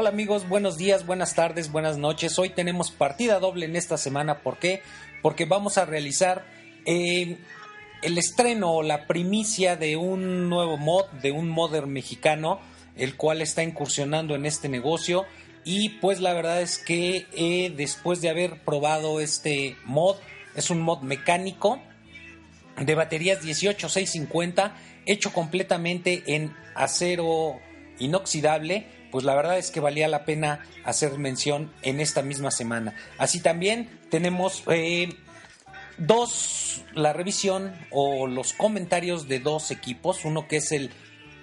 Hola amigos, buenos días, buenas tardes, buenas noches. Hoy tenemos partida doble en esta semana. ¿Por qué? Porque vamos a realizar eh, el estreno o la primicia de un nuevo mod, de un modder mexicano, el cual está incursionando en este negocio. Y pues la verdad es que eh, después de haber probado este mod, es un mod mecánico de baterías 18650, hecho completamente en acero inoxidable pues la verdad es que valía la pena hacer mención en esta misma semana. Así también tenemos eh, dos, la revisión o los comentarios de dos equipos, uno que es el,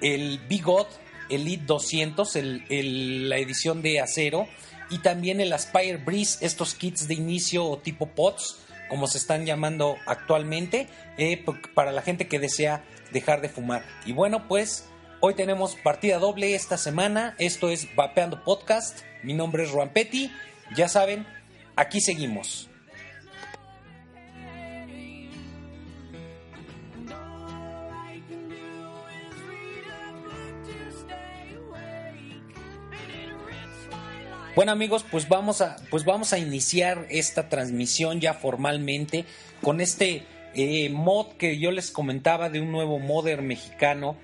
el Bigot Elite 200, el, la edición de acero, y también el Aspire Breeze, estos kits de inicio o tipo POTS, como se están llamando actualmente, eh, para la gente que desea dejar de fumar. Y bueno, pues Hoy tenemos partida doble esta semana. Esto es Vapeando Podcast. Mi nombre es Juan Petty. Ya saben, aquí seguimos. Bueno amigos, pues vamos a, pues vamos a iniciar esta transmisión ya formalmente con este eh, mod que yo les comentaba de un nuevo modder mexicano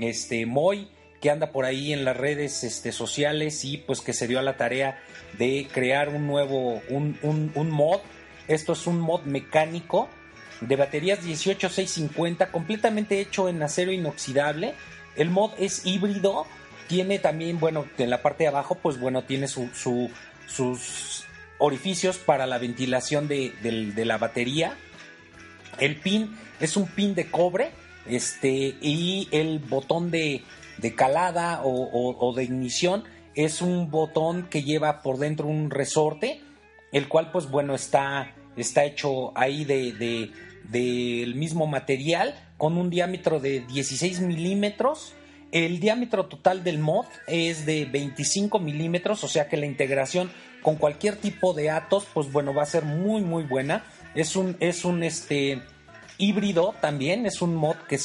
este Moy, que anda por ahí en las redes este, sociales y pues que se dio a la tarea de crear un nuevo, un, un, mod. Esto es un mod mecánico de baterías 18650, completamente hecho en acero inoxidable. El mod es híbrido, tiene también, bueno, en la parte de abajo, pues bueno, tiene su, sus orificios para la ventilación de, de la batería. El pin es un pin de cobre este, y el botón de, calada o, de ignición es un botón que lleva por dentro un resorte, el cual pues bueno está, está hecho ahí de, del mismo material con un diámetro de 16 milímetros. El diámetro total del mod es de 25 milímetros, o sea que la integración con cualquier tipo de Atos, pues bueno, va a ser muy muy buena. Es un, es un este, híbrido también, es un mod que,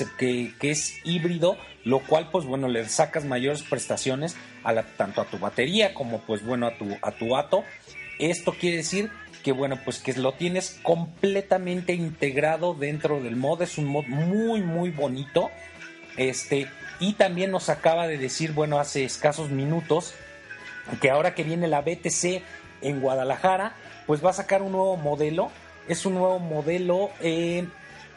es híbrido, lo cual pues bueno, le sacas mayores prestaciones a la, tanto a tu batería como pues bueno a tu, a tu ato. Esto quiere decir que bueno, pues que lo tienes completamente integrado dentro del mod, es un mod muy muy bonito. Este, y también nos acaba de decir, bueno, hace escasos minutos, que ahora que viene la BTC en Guadalajara, pues va a sacar un nuevo modelo. Es un nuevo modelo eh,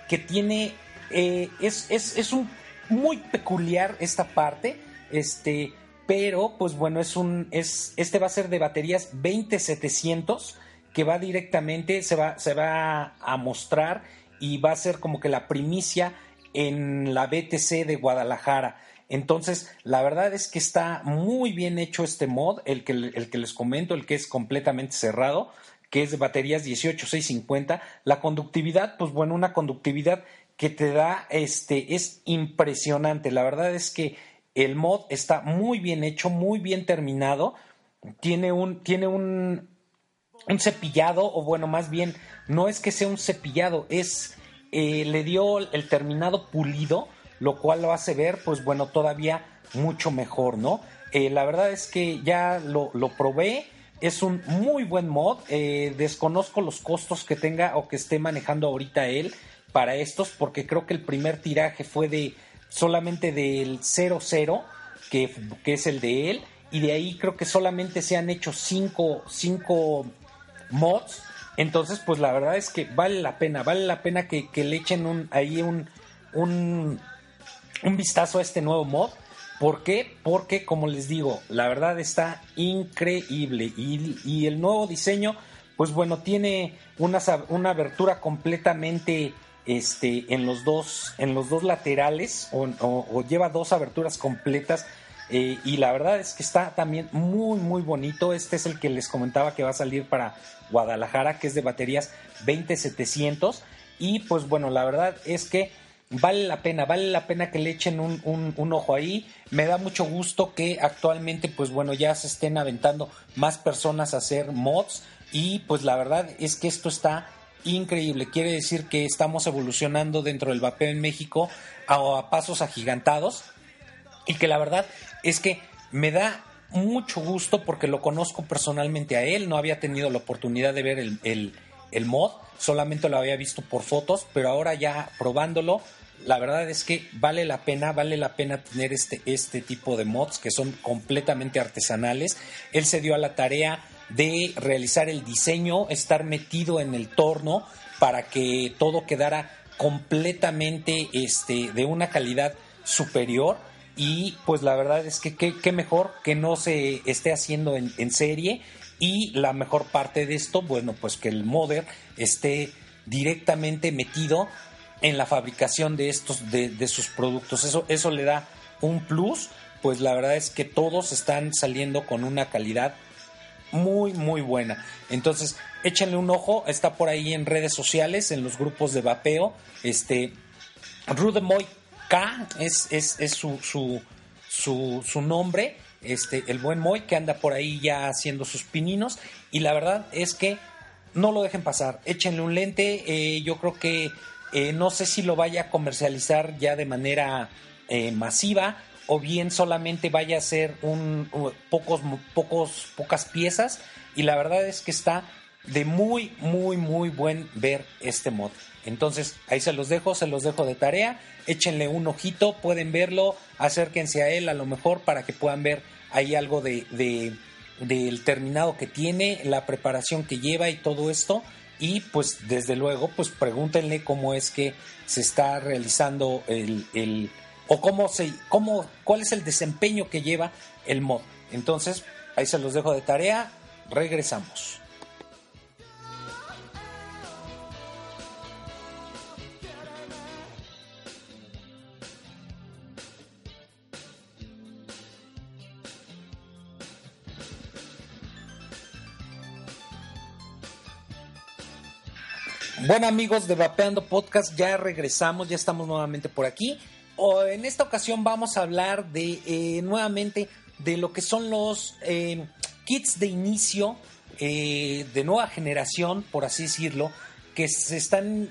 que tiene, eh, es, es, es, un muy peculiar esta parte, este, pero pues bueno, es un, es, este va a ser de baterías 20700 que va directamente, se va, se va a mostrar y va a ser como que la primicia en la BTC de Guadalajara. Entonces, la verdad es que está muy bien hecho este mod, el que, el que les comento, el que es completamente cerrado que es de baterías 18650. La conductividad, pues bueno, una conductividad que te da, este, es impresionante. La verdad es que el mod está muy bien hecho, muy bien terminado. Tiene un, tiene un, un cepillado, o bueno, más bien, no es que sea un cepillado, es, eh, le dio el terminado pulido, lo cual lo hace ver, pues bueno, todavía mucho mejor, ¿no? Eh, la verdad es que ya lo, lo probé, es un muy buen mod. Eh, desconozco los costos que tenga o que esté manejando ahorita él para estos, porque creo que el primer tiraje fue de solamente del 00, que, que es el de él, y de ahí creo que solamente se han hecho 5 mods. Entonces, pues la verdad es que vale la pena, vale la pena que, le echen ahí un, un, un vistazo a este nuevo mod. ¿Por qué? Porque, como les digo, la verdad está increíble. Y, el nuevo diseño, pues bueno, tiene una, una abertura completamente este, en, los dos, en los dos laterales o, lleva dos aberturas completas. Eh, y la verdad es que está también muy, muy bonito. Este es el que les comentaba que va a salir para Guadalajara, que es de baterías 20700. Y pues bueno, la verdad es que vale la pena, vale la pena que le echen un, ojo ahí. Me da mucho gusto que actualmente, pues bueno, ya se estén aventando más personas a hacer mods. Y pues la verdad es que esto está increíble. Quiere decir que estamos evolucionando dentro del vapeo en México a, pasos agigantados y que la verdad es que me da mucho gusto porque lo conozco personalmente a él, no había tenido la oportunidad de ver el, mod, solamente lo había visto por fotos, pero ahora ya probándolo, la verdad es que vale la pena, vale la pena tener este, este tipo de mods que son completamente artesanales. Él se dio a la tarea de realizar el diseño, estar metido en el torno para que todo quedara completamente este, de una calidad superior y pues la verdad es que qué mejor que no se esté haciendo en, serie y la mejor parte de esto, bueno, pues que el modder esté directamente metido en la fabricación de estos, de, sus productos. Eso, eso le da un plus, pues la verdad es que todos están saliendo con una calidad muy, muy buena. Entonces, échenle un ojo, está por ahí en redes sociales, en los grupos de vapeo. Este, Rudemoy K es, es, es su, su, su, su, nombre, este, el buen Moy, que anda por ahí ya haciendo sus pininos. Y la verdad es que no lo dejen pasar, échenle un lente. Eh, yo creo que eh, no sé si lo vaya a comercializar ya de manera eh, masiva o bien solamente vaya a ser un, pocos, pocos, pocas piezas. Y la verdad es que está de muy, muy, muy buen ver este mod. Entonces, ahí se los dejo, se los dejo de tarea. Échenle un ojito, pueden verlo, acérquense a él a lo mejor para que puedan ver ahí algo de, del terminado que tiene, la preparación que lleva y todo esto. Y pues desde luego, pues pregúntenle cómo es que se está realizando el o cómo se, cómo, cuál es el desempeño que lleva el mod. Entonces, ahí se los dejo de tarea, regresamos. Bueno amigos de Vapeando Podcast, ya regresamos, ya estamos nuevamente por aquí. En esta ocasión vamos a hablar de eh, nuevamente de lo que son los eh, kits de inicio eh, de nueva generación, por así decirlo, que se están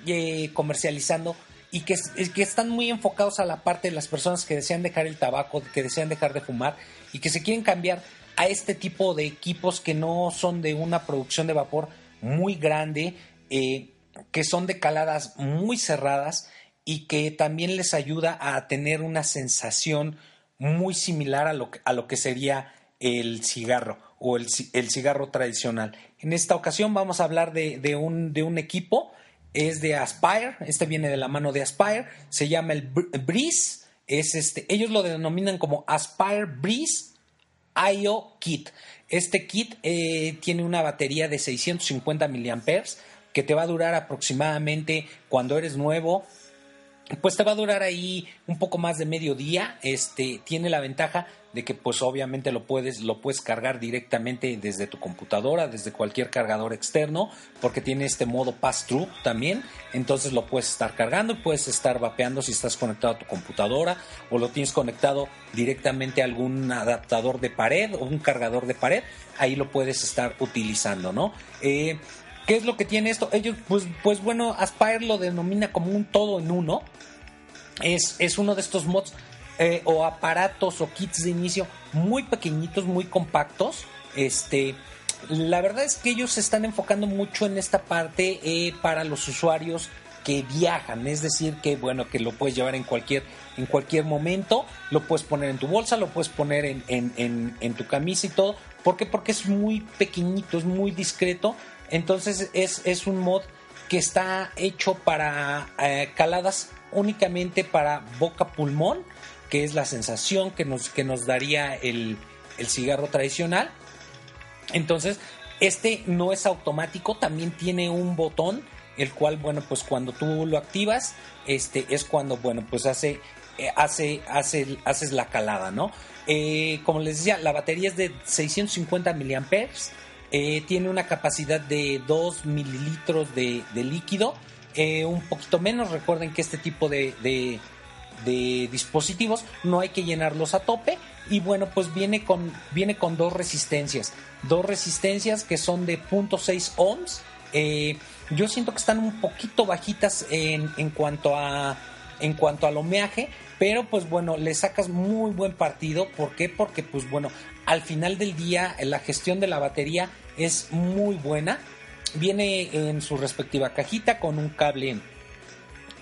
comercializando y que, que, están muy enfocados a la parte de las personas que desean dejar el tabaco, que desean dejar de fumar y que se quieren cambiar a este tipo de equipos que no son de una producción de vapor muy grande, que son de caladas muy cerradas y que también les ayuda a tener una sensación muy similar a lo, a lo que sería el cigarro o el, cigarro tradicional. En esta ocasión vamos a hablar de, un, de un equipo, es de Aspire, este viene de la mano de Aspire, se llama el Breeze, es este, ellos lo denominan como Aspire Breeze IO Kit. Este kit eh, tiene una batería de 650 miliamperes que te va a durar aproximadamente cuando eres nuevo pues te va a durar ahí un poco más de medio día. Este tiene la ventaja de que pues obviamente lo puedes lo puedes cargar directamente desde tu computadora, desde cualquier cargador externo, porque tiene este modo pass through también. Entonces lo puedes estar cargando y puedes estar vapeando si estás conectado a tu computadora o lo tienes conectado directamente a algún adaptador de pared o un cargador de pared. Ahí lo puedes estar utilizando, ¿no? Eh, ¿Qué es lo que tiene esto? Ellos, pues, pues bueno, Aspire lo denomina como un todo en uno. Es, es uno de estos mods eh, o aparatos o kits de inicio muy pequeñitos, muy compactos. Este, la verdad es que ellos se están enfocando mucho en esta parte eh, para los usuarios que viajan, es decir, que bueno, que lo puedes llevar en cualquier, en cualquier momento, lo puedes poner en tu bolsa, lo puedes poner en, en, en tu camisa y todo. ¿Por qué? Porque es muy pequeñito, es muy discreto entonces es, un mod que está hecho para eh, caladas únicamente para boca pulmón que es la sensación que nos, que nos daría el, el cigarro tradicional. Entonces, este no es automático, también tiene un botón, el cual, bueno, pues cuando tú lo activas, este es cuando, bueno, pues hace, eh, hace, hace, haces la calada, ¿no? Eh, como les decía, la batería es de 650 miliamperes, eh, tiene una capacidad de 2 mililitros de, líquido, un poquito menos. Recuerden que este tipo de, de dispositivos no hay que llenarlos a tope y bueno pues viene con viene con dos resistencias dos resistencias que son de 0.6 ohms eh, yo siento que están un poquito bajitas en, en cuanto a en cuanto al homeaje pero pues bueno le sacas muy buen partido ¿por qué? porque pues bueno al final del día la gestión de la batería es muy buena. Viene en su respectiva cajita con un cable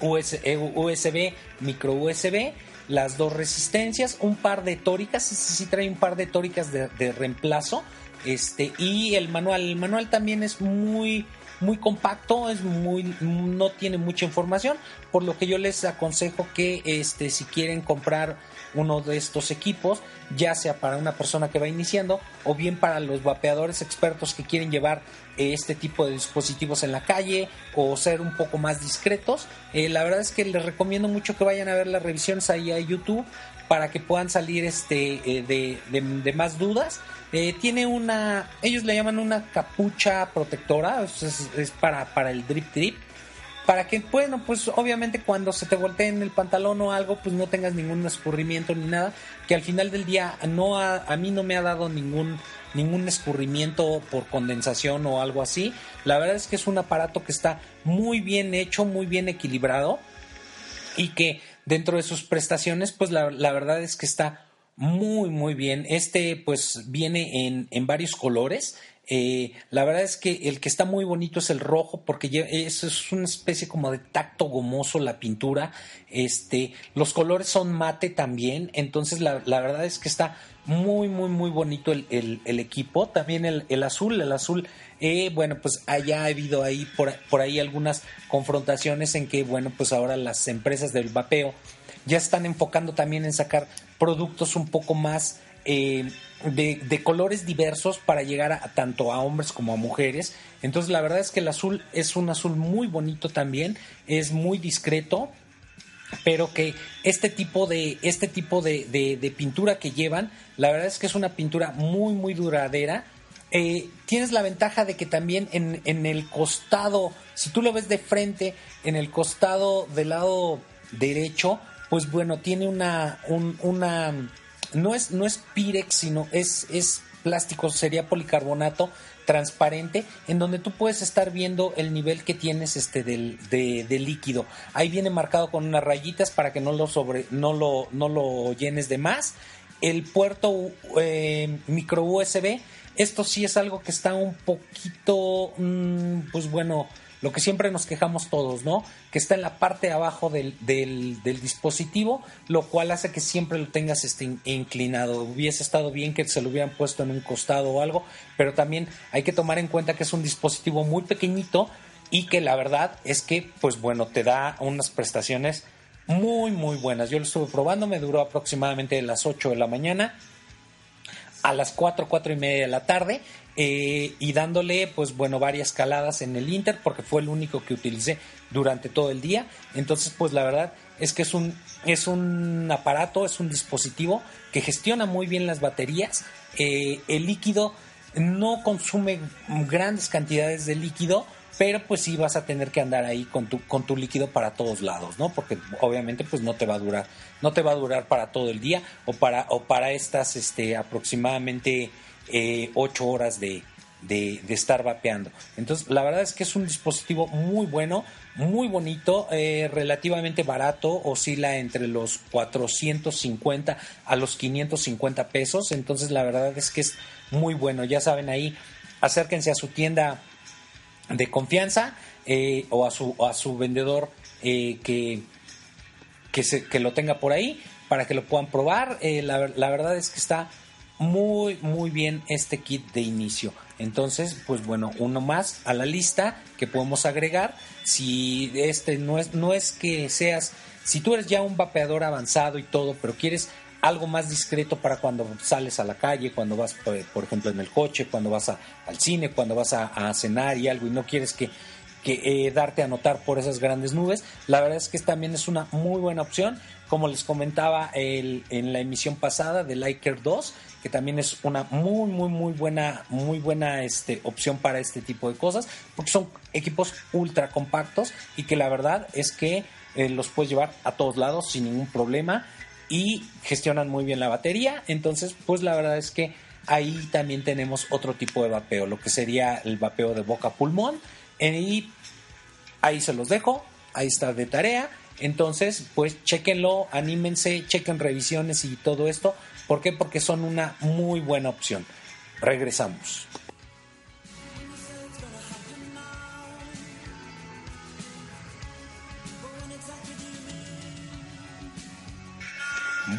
USB, eh, micro USB, las dos resistencias, un par de tóricas, sí, trae un par de tóricas de, reemplazo, este, y el manual, el manual también es muy, muy compacto, es muy, no tiene mucha información, por lo que yo les aconsejo que este, si quieren comprar uno de estos equipos, ya sea para una persona que va iniciando o bien para los vapeadores expertos que quieren llevar este tipo de dispositivos en la calle o ser un poco más discretos. Eh, la verdad es que les recomiendo mucho que vayan a ver las revisiones ahí a YouTube para que puedan salir este eh, de, más dudas. tiene una, ellos le llaman una capucha protectora, es, es para, para el drip drip para que, bueno, pues obviamente cuando se te voltee en el pantalón o algo, pues no tengas ningún escurrimiento ni nada, que al final del día no a mí no me ha dado ningún ningún escurrimiento por condensación o algo así. La verdad es que es un aparato que está muy bien hecho, muy bien equilibrado y que dentro de sus prestaciones, pues la, la verdad es que está muy, muy bien. Este pues viene en, en varios colores. Eh, la verdad es que el que está muy bonito es el rojo porque eso es una especie como de tacto gomoso la pintura. Este, los colores son mate también, entonces la, la verdad es que está muy, muy, muy bonito el, el, equipo. También el, el, azul, el azul, eh, bueno, pues haya habido ahí por, por ahí algunas confrontaciones en que, bueno, pues ahora las empresas del vapeo ya están enfocando también en sacar productos un poco más eh, de, colores diversos para llegar a, tanto a hombres como a mujeres. Entonces la verdad es que el azul es un azul muy bonito también, es muy discreto, pero que este tipo de, este tipo de, pintura que llevan, la verdad es que es una pintura muy, muy duradera. Eh, tienes la ventaja de que también en, el costado, si tú lo ves de frente, en el costado del lado derecho, pues bueno, tiene una no es, no es Pirex, sino es, es plástico, sería policarbonato transparente, en donde tú puedes estar viendo el nivel que tienes este del, de, líquido. Ahí viene marcado con unas rayitas para que no lo sobre, no lo, no lo llenes de más. El puerto eh, micro USB, esto sí es algo que está un poquito, mm, pues bueno, lo que siempre nos quejamos todos, ¿no? Que está en la parte de abajo del, del, dispositivo, lo cual hace que siempre lo tengas este, inclinado. Hubiese estado bien que se lo hubieran puesto en un costado o algo, pero también hay que tomar en cuenta que es un dispositivo muy pequeñito y que la verdad es que, pues bueno, te da unas prestaciones muy, muy buenas. Yo lo estuve probando, me duró aproximadamente de las 8 de la mañana a las 4, 4 y media de la tarde eh, y dándole pues bueno varias caladas en el Inter porque fue el único que utilicé durante todo el día entonces pues la verdad es que es un es un aparato es un dispositivo que gestiona muy bien las baterías eh, el líquido no consume grandes cantidades de líquido pero pues sí vas a tener que andar ahí con tu, con tu líquido para todos lados, ¿no? Porque obviamente pues no te va a durar, no te va a durar para todo el día o para, o para estas este, aproximadamente eh, ocho horas de, de, estar vapeando. Entonces, la verdad es que es un dispositivo muy bueno, muy bonito, eh, relativamente barato, oscila entre los 450 a los 550 pesos. Entonces, la verdad es que es muy bueno. Ya saben ahí, acérquense a su tienda de confianza eh, o, a su, a su vendedor eh, que, que, se, que, lo tenga por ahí para que lo puedan probar. La, la, verdad es que está muy, muy bien este kit de inicio. Entonces, pues bueno, uno más a la lista que podemos agregar. Si este no es, no es que seas Si tú eres ya un vapeador avanzado y todo, pero quieres algo más discreto para cuando sales a la calle, cuando vas, por ejemplo, en el coche, cuando vas al cine, cuando vas a, cenar y algo y no quieres que, eh, darte a notar por esas grandes nubes. La verdad es que también es una muy buena opción. Como les comentaba en la emisión pasada de Liker 2, que también es una muy, muy, muy buena, muy buena este, opción para este tipo de cosas, porque son equipos ultra compactos y que la verdad es que eh, los puedes llevar a todos lados sin ningún problema y gestionan muy bien la batería. Entonces, pues la verdad es que ahí también tenemos otro tipo de vapeo, lo que sería el vapeo de boca pulmón. Y ahí se los dejo, ahí está de tarea. Entonces, pues chequenlo, anímense, chequen revisiones y todo esto. ¿Por qué? Porque son una muy buena opción. Regresamos.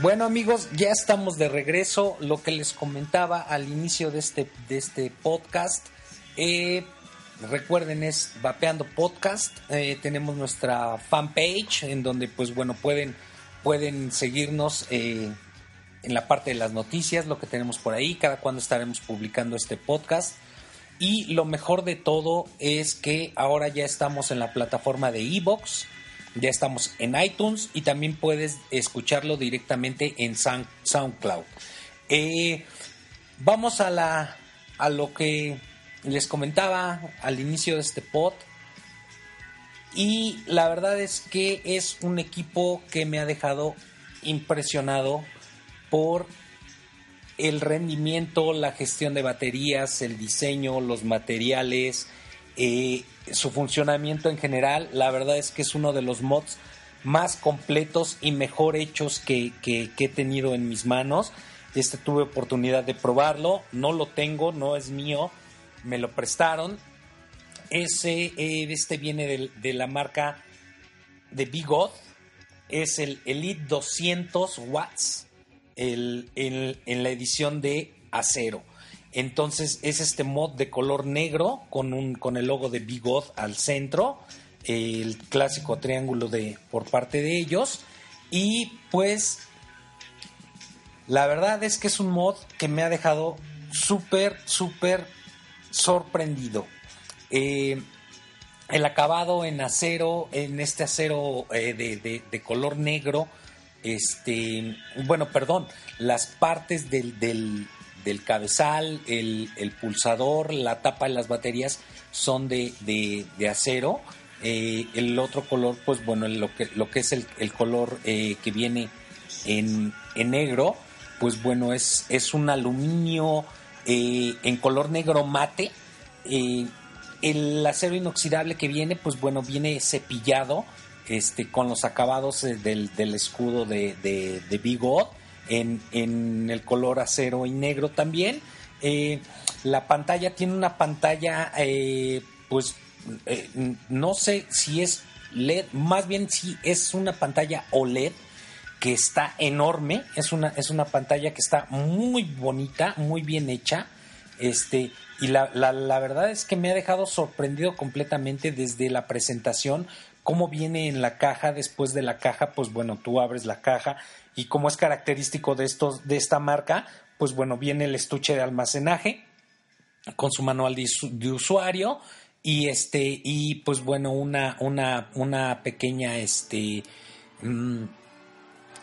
Bueno amigos, ya estamos de regreso. Lo que les comentaba al inicio de este, de este podcast. Eh, recuerden es Vapeando Podcast. Eh, tenemos nuestra fanpage en donde pues bueno pueden, pueden seguirnos eh, en la parte de las noticias, lo que tenemos por ahí, cada cuando estaremos publicando este podcast. Y lo mejor de todo es que ahora ya estamos en la plataforma de Evox ya estamos en iTunes y también puedes escucharlo directamente en SoundCloud. Eh, vamos a, la, a lo que les comentaba al inicio de este pod. Y la verdad es que es un equipo que me ha dejado impresionado por el rendimiento, la gestión de baterías, el diseño, los materiales, eh, su funcionamiento en general, la verdad es que es uno de los mods más completos y mejor hechos que, he tenido en mis manos. Este tuve oportunidad de probarlo, no lo tengo, no es mío, me lo prestaron. Ese, eh, este viene de, la marca de Bigot, es el Elite 200 watts el, en la edición de acero. Entonces es este mod de color negro con, un, con el logo de Bigot al centro, el clásico triángulo de, por parte de ellos. Y pues la verdad es que es un mod que me ha dejado súper, súper sorprendido. Eh, el acabado en acero, en este acero eh, de, color negro, este, bueno, perdón, las partes del, del cabezal, el, pulsador, la tapa de las baterías son de, acero. Eh, el otro color, pues bueno, lo que, lo que es el, color eh, que viene en, negro, pues bueno, es, es un aluminio eh, en color negro mate. el acero inoxidable que viene, pues bueno, viene cepillado este, con los acabados del, escudo de, de, de en, el color acero y negro también. Eh, la pantalla tiene una pantalla, eh, pues eh, no sé si es LED, más bien si es una pantalla OLED que está enorme, es una, es una pantalla que está muy bonita, muy bien hecha, este, y la, la, la verdad es que me ha dejado sorprendido completamente desde la presentación, cómo viene en la caja, después de la caja, pues bueno, tú abres la caja y como es característico de, estos, de esta marca, pues bueno, viene el estuche de almacenaje con su manual de, usuario y este y pues bueno una una una pequeña este mm,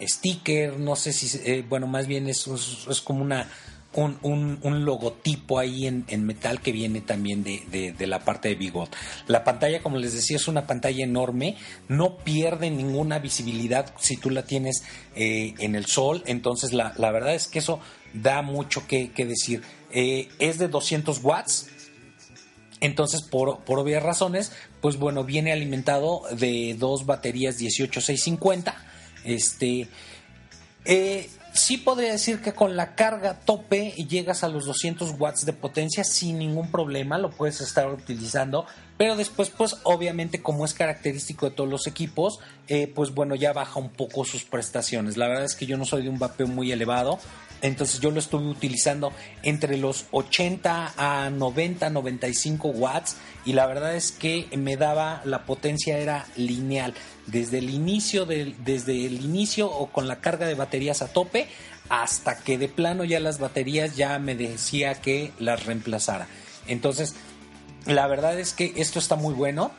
sticker no sé si eh, bueno más bien es, es como una un, un, logotipo ahí en, metal que viene también de, la parte de Bigot. La pantalla, como les decía, es una pantalla enorme, no pierde ninguna visibilidad si tú la tienes eh, en el sol, entonces la, verdad es que eso da mucho que, decir. Eh, es de 200 watts, entonces, por, por, obvias razones, pues bueno, viene alimentado de dos baterías 18650. Este, eh, sí podría decir que con la carga tope llegas a los 200 watts de potencia sin ningún problema, lo puedes estar utilizando pero después pues obviamente como es característico de todos los equipos, eh, pues bueno ya baja un poco sus prestaciones. La verdad es que yo no soy de un vapeo muy elevado, entonces yo lo estuve utilizando entre los 80 a 90, 95 watts y la verdad es que me daba la potencia era lineal desde el inicio desde el inicio o con la carga de baterías a tope hasta que de plano ya las baterías ya me decía que las reemplazara. Entonces, la verdad es que esto está muy bueno.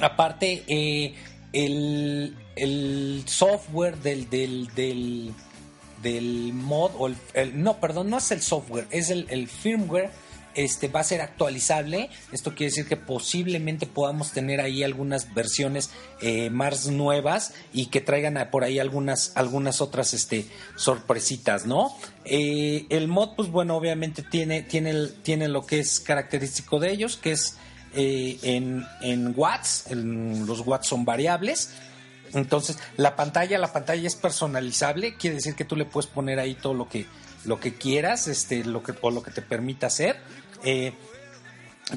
Aparte, eh, el, software del, del, del, mod, o el, no, perdón, no es el software, es el, el firmware este, va a ser actualizable. Esto quiere decir que posiblemente podamos tener ahí algunas versiones eh, más nuevas y que traigan por ahí algunas, algunas otras este, sorpresitas, ¿no? Eh, el mod, pues bueno, obviamente tiene, tiene, tiene lo que es característico de ellos, que es eh, en, en, watts, los watts son variables. Entonces, la pantalla, la pantalla es personalizable, quiere decir que tú le puedes poner ahí todo lo que, lo que quieras, este, lo que, o lo que te permita hacer. Eh,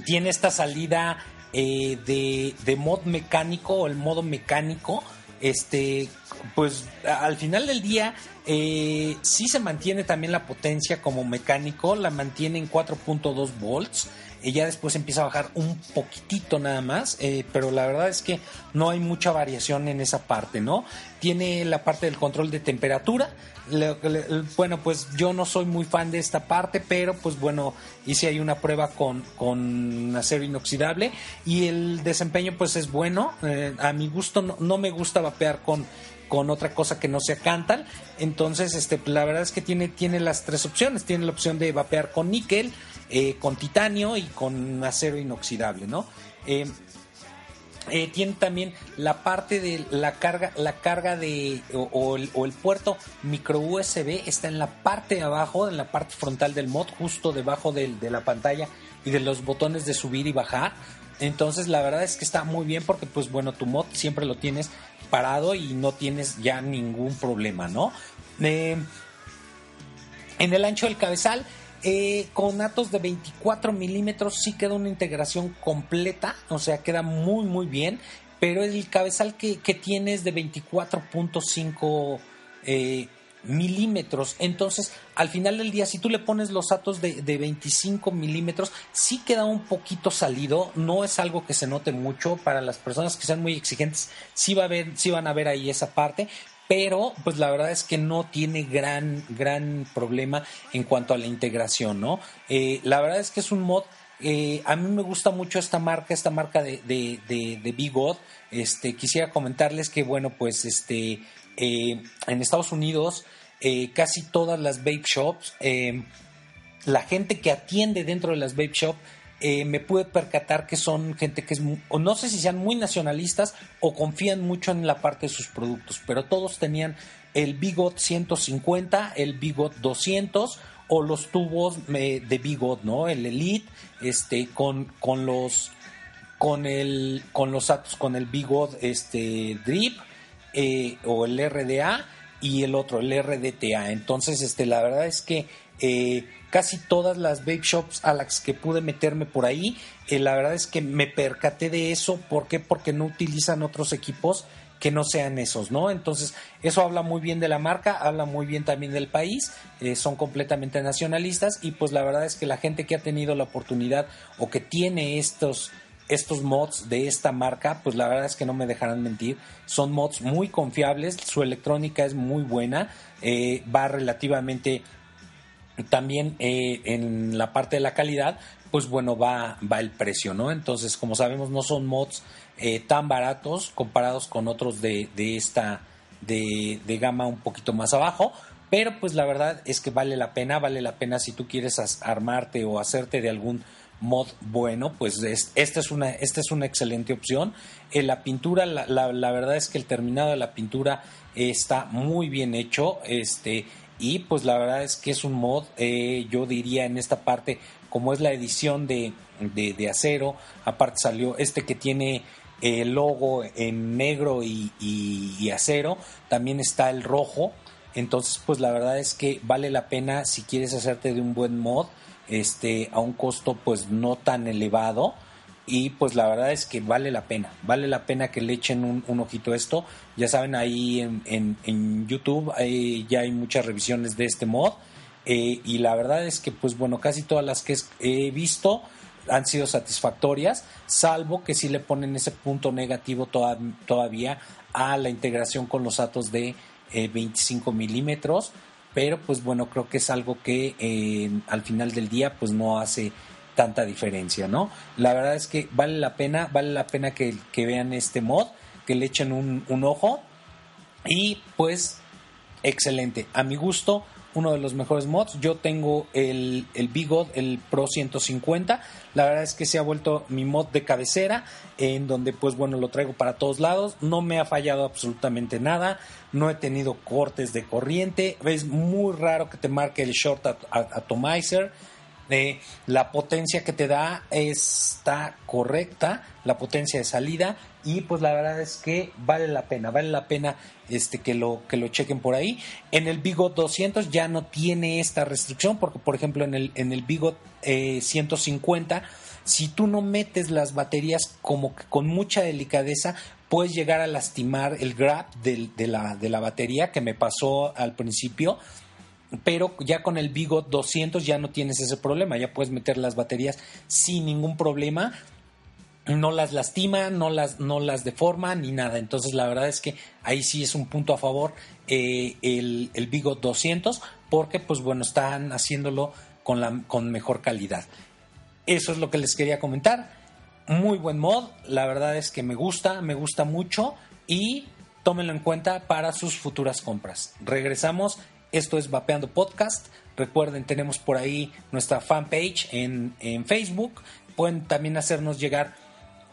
tiene esta salida eh, de, mod mecánico o el modo mecánico. Este, pues al final del día eh, sí se mantiene también la potencia como mecánico, la mantiene en 4.2 volts. Y ya después empieza a bajar un poquitito nada más, pero la verdad es que no hay mucha variación en esa parte, ¿no? Tiene la parte del control de temperatura, bueno, pues yo no soy muy fan de esta parte, pero pues bueno, hice ahí una prueba con, con acero inoxidable y el desempeño pues es bueno. Eh, a mi gusto no, me gusta vapear con, con otra cosa que no sea Cantal. Entonces, este, la verdad es que tiene, tiene las tres opciones. Tiene la opción de vapear con níquel, eh, con titanio y con acero inoxidable, ¿no? Eh, eh, tiene también la parte de la carga, la carga de o, el, puerto micro USB está en la parte de abajo, en la parte frontal del mod, justo debajo de la pantalla y de los botones de subir y bajar. Entonces la verdad es que está muy bien porque pues bueno, tu mod siempre lo tienes parado y no tienes ya ningún problema, ¿no? En el ancho del cabezal eh, con Atos de 24 milímetros sí queda una integración completa, o sea, queda muy muy bien, pero el cabezal que, que tiene es de 24.5 eh, milímetros. Entonces, al final del día, si tú le pones los Atos de, de, 25 milímetros, sí queda un poquito salido, no es algo que se note mucho. Para las personas que sean muy exigentes, sí, va a ver, sí van a ver ahí esa parte, pero pues la verdad es que no tiene gran, gran problema en cuanto a la integración, ¿no? Eh, la verdad es que es un mod, eh, a mí me gusta mucho esta marca, esta marca de, de, de, Big God, este, quisiera comentarles que, bueno, pues este, eh, en Estados Unidos casi todas las vape shops, la gente que atiende dentro de las vape shops eh, me pude percatar que son gente que es, o no sé si sean muy nacionalistas o confían mucho en la parte de sus productos, pero todos tenían el Bigot 150, el Bigot 200 o los tubos eh, de Bigot, ¿no? El Elite, este, con, con los, con el, con los con el Bigot, este, Drip, eh, o el RDA y el otro, el RDTA. Entonces, este, la verdad es que casi todas las vape shops a las que pude meterme por ahí. Eh, la verdad es que me percaté de eso. ¿Por qué? Porque no utilizan otros equipos que no sean esos, ¿no? Entonces, eso habla muy bien de la marca, habla muy bien también del país, eh, son completamente nacionalistas y pues la verdad es que la gente que ha tenido la oportunidad o que tiene estos estos mods de esta marca, pues la verdad es que no me dejarán mentir, son mods muy confiables, su electrónica es muy buena, eh, va relativamente también eh, en la parte de la calidad, pues bueno, va, va el precio, ¿no? Entonces, como sabemos, no son mods eh, tan baratos comparados con otros de, de esta, de, de, gama un poquito más abajo, pero pues la verdad es que vale la pena, vale la pena si tú quieres armarte o hacerte de algún mod bueno, pues esta, es una, esta es una excelente opción. En la pintura, la, la, la, verdad es que el terminado de la pintura está muy bien hecho, este y pues la verdad es que es un mod, eh, yo diría en esta parte, como es la edición de, de, acero, aparte salió este que tiene el logo en negro y, y, acero, también está el rojo, entonces pues la verdad es que vale la pena si quieres hacerte de un buen mod, este, a un costo pues no tan elevado, y pues la verdad es que vale la pena, vale la pena que le echen un, ojito esto. Ya saben, ahí en, en, YouTube ya hay muchas revisiones de este mod eh, y la verdad es que pues bueno, casi todas las que he visto han sido satisfactorias, salvo que sí le ponen ese punto negativo todavía a la integración con los datos de 25 eh, milímetros, pero pues bueno, creo que es algo que eh, al final del día pues no hace tanta diferencia, ¿no? La verdad es que vale la pena, vale la pena que, vean este mod, que le echen un, ojo y pues excelente, a mi gusto uno de los mejores mods. Yo tengo el, el Bigot, el Pro 150. La verdad es que se ha vuelto mi mod de cabecera, en donde pues bueno, lo traigo para todos lados. No me ha fallado absolutamente nada. No he tenido cortes de corriente. Es muy raro que te marque el Short Atomizer la potencia que te da está correcta, la potencia de salida y pues la verdad es que vale la pena, vale la pena este que lo que lo chequen por ahí. En el Bigot 200 ya no tiene esta restricción porque por ejemplo en el en el Bigot 150 si tú no metes las baterías como que con mucha delicadeza, puedes llegar a lastimar el grab de, la, de la batería que me pasó al principio pero ya con el Bigot 200 ya no tienes ese problema, ya puedes meter las baterías sin ningún problema, no las lastima, no las, no las deforma ni nada. Entonces la verdad es que ahí sí es un punto a favor eh, el, el Bigot 200 porque pues bueno, están haciéndolo con, la, con mejor calidad. Eso es lo que les quería comentar. Muy buen mod, la verdad es que me gusta, me gusta mucho y tómenlo en cuenta para sus futuras compras. Regresamos esto es Vapeando Podcast. Recuerden, tenemos por ahí nuestra fanpage en, en Facebook. Pueden también hacernos llegar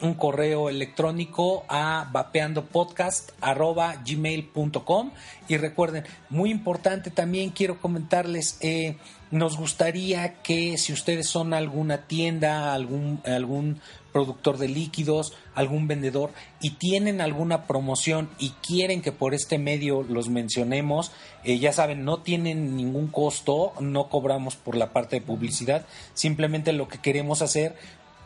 un correo electrónico a vapeandopodcast.gmail.com y recuerden, muy importante también quiero comentarles, eh, nos gustaría que si ustedes son alguna tienda, algún, algún productor de líquidos, algún vendedor y tienen alguna promoción y quieren que por este medio los mencionemos, eh, ya saben, no tienen ningún costo, no cobramos por la parte de publicidad, simplemente lo que queremos hacer,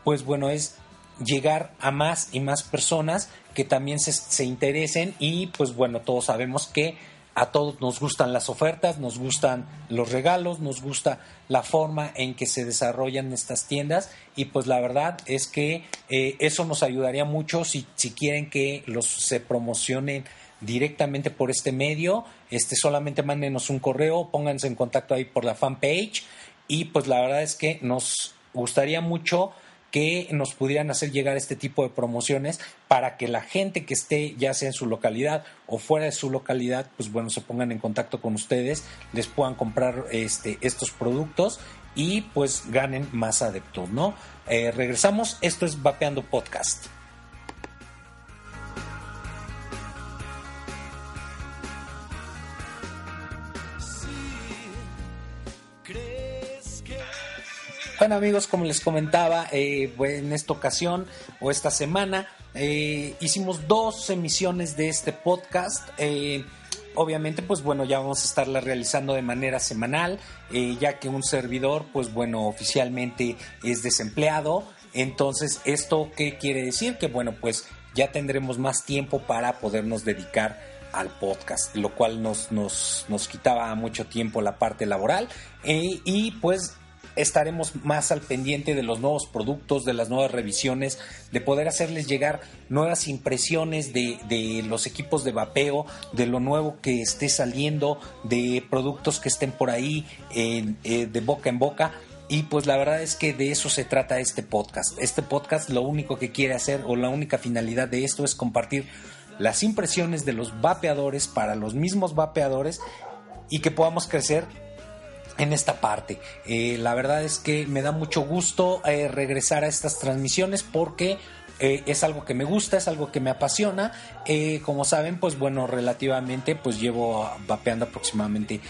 pues bueno, es llegar a más y más personas que también se, se interesen y pues bueno, todos sabemos que a todos nos gustan las ofertas, nos gustan los regalos, nos gusta la forma en que se desarrollan estas tiendas y pues la verdad es que eh, eso nos ayudaría mucho si, si quieren que los se promocionen directamente por este medio, este solamente mándenos un correo, pónganse en contacto ahí por la fanpage y pues la verdad es que nos gustaría mucho que nos pudieran hacer llegar este tipo de promociones para que la gente que esté ya sea en su localidad o fuera de su localidad, pues bueno, se pongan en contacto con ustedes, les puedan comprar este, estos productos y pues ganen más adeptos, ¿no? Eh, regresamos, esto es Vapeando Podcast. Bueno amigos, como les comentaba, eh, en esta ocasión o esta semana eh, hicimos dos emisiones de este podcast. Eh, obviamente, pues bueno, ya vamos a estarla realizando de manera semanal, ya que un servidor, pues bueno, oficialmente es desempleado. Entonces, ¿esto qué quiere decir? Que bueno, pues ya tendremos más tiempo para podernos dedicar al podcast, lo cual nos, nos, nos quitaba mucho tiempo la parte laboral. y pues estaremos más al pendiente de los nuevos productos, de las nuevas revisiones, de poder hacerles llegar nuevas impresiones de, los equipos de vapeo, de lo nuevo que esté saliendo, de productos que estén por ahí eh, de boca en boca. Y pues la verdad es que de eso se trata este podcast. Este podcast lo único que quiere hacer o la única finalidad de esto es compartir las impresiones de los vapeadores para los mismos vapeadores y que podamos crecer en esta parte. Eh, la verdad es que me da mucho gusto eh, regresar a estas transmisiones porque eh, es algo que me gusta, es algo que me apasiona. como saben, pues bueno, relativamente, pues llevo vapeando aproximadamente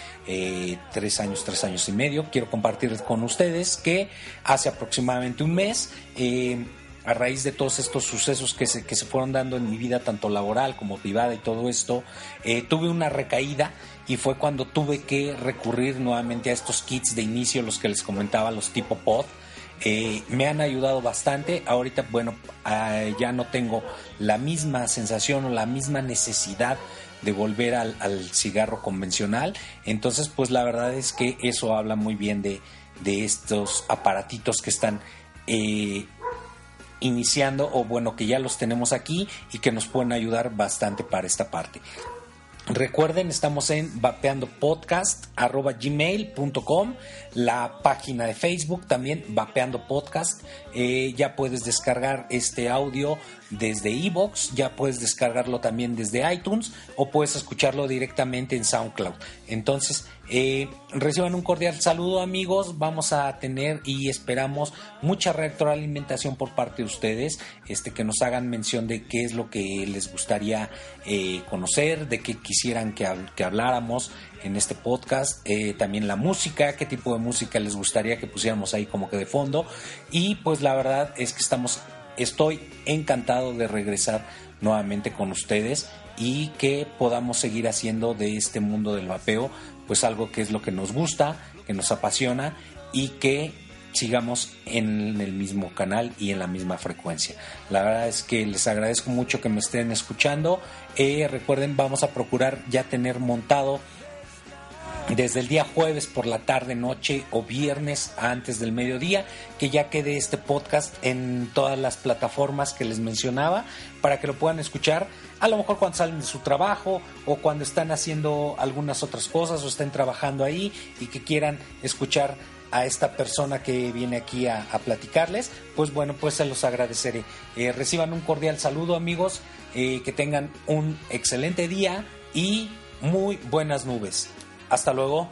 tres años, tres años y medio. Quiero compartir con ustedes que hace aproximadamente un mes a raíz de todos estos sucesos que se, que se fueron dando en mi vida, tanto laboral como privada y todo esto, tuve una recaída y fue cuando tuve que recurrir nuevamente a estos kits de inicio, los que les comentaba, los tipo pod. eh, me han ayudado bastante. Ahorita, bueno, ah, ya no tengo la misma sensación o la misma necesidad de volver al, cigarro convencional. Entonces, pues la verdad es que eso habla muy bien de, estos aparatitos que están eh, iniciando o bueno, que ya los tenemos aquí y que nos pueden ayudar bastante para esta parte. Recuerden, estamos en vapeandopodcast.gmail.com, la página de Facebook también, Vapeando Podcast. Eh, ya puedes descargar este audio desde Evox, ya puedes descargarlo también desde iTunes o puedes escucharlo directamente en SoundCloud. Entonces, eh, reciban un cordial saludo amigos, vamos a tener y esperamos mucha retroalimentación por parte de ustedes, este, que nos hagan mención de qué es lo que les gustaría eh, conocer, de qué quisieran que, que habláramos en este podcast, eh, también la música, qué tipo de música les gustaría que pusiéramos ahí como que de fondo. Y pues la verdad es que estamos, estoy encantado de regresar nuevamente con ustedes y que podamos seguir haciendo de este mundo del vapeo pues algo que es lo que nos gusta, que nos apasiona y que sigamos en el mismo canal y en la misma frecuencia. La verdad es que les agradezco mucho que me estén escuchando. Eh, recuerden, vamos a procurar ya tener montado desde el día jueves por la tarde, noche o viernes antes del mediodía, que ya quede este podcast en todas las plataformas que les mencionaba para que lo puedan escuchar a lo mejor cuando salen de su trabajo o cuando están haciendo algunas otras cosas o estén trabajando ahí y que quieran escuchar a esta persona que viene aquí a, platicarles, pues bueno, pues se los agradeceré. Eh, reciban un cordial saludo amigos, eh, que tengan un excelente día y muy buenas nubes. Hasta luego.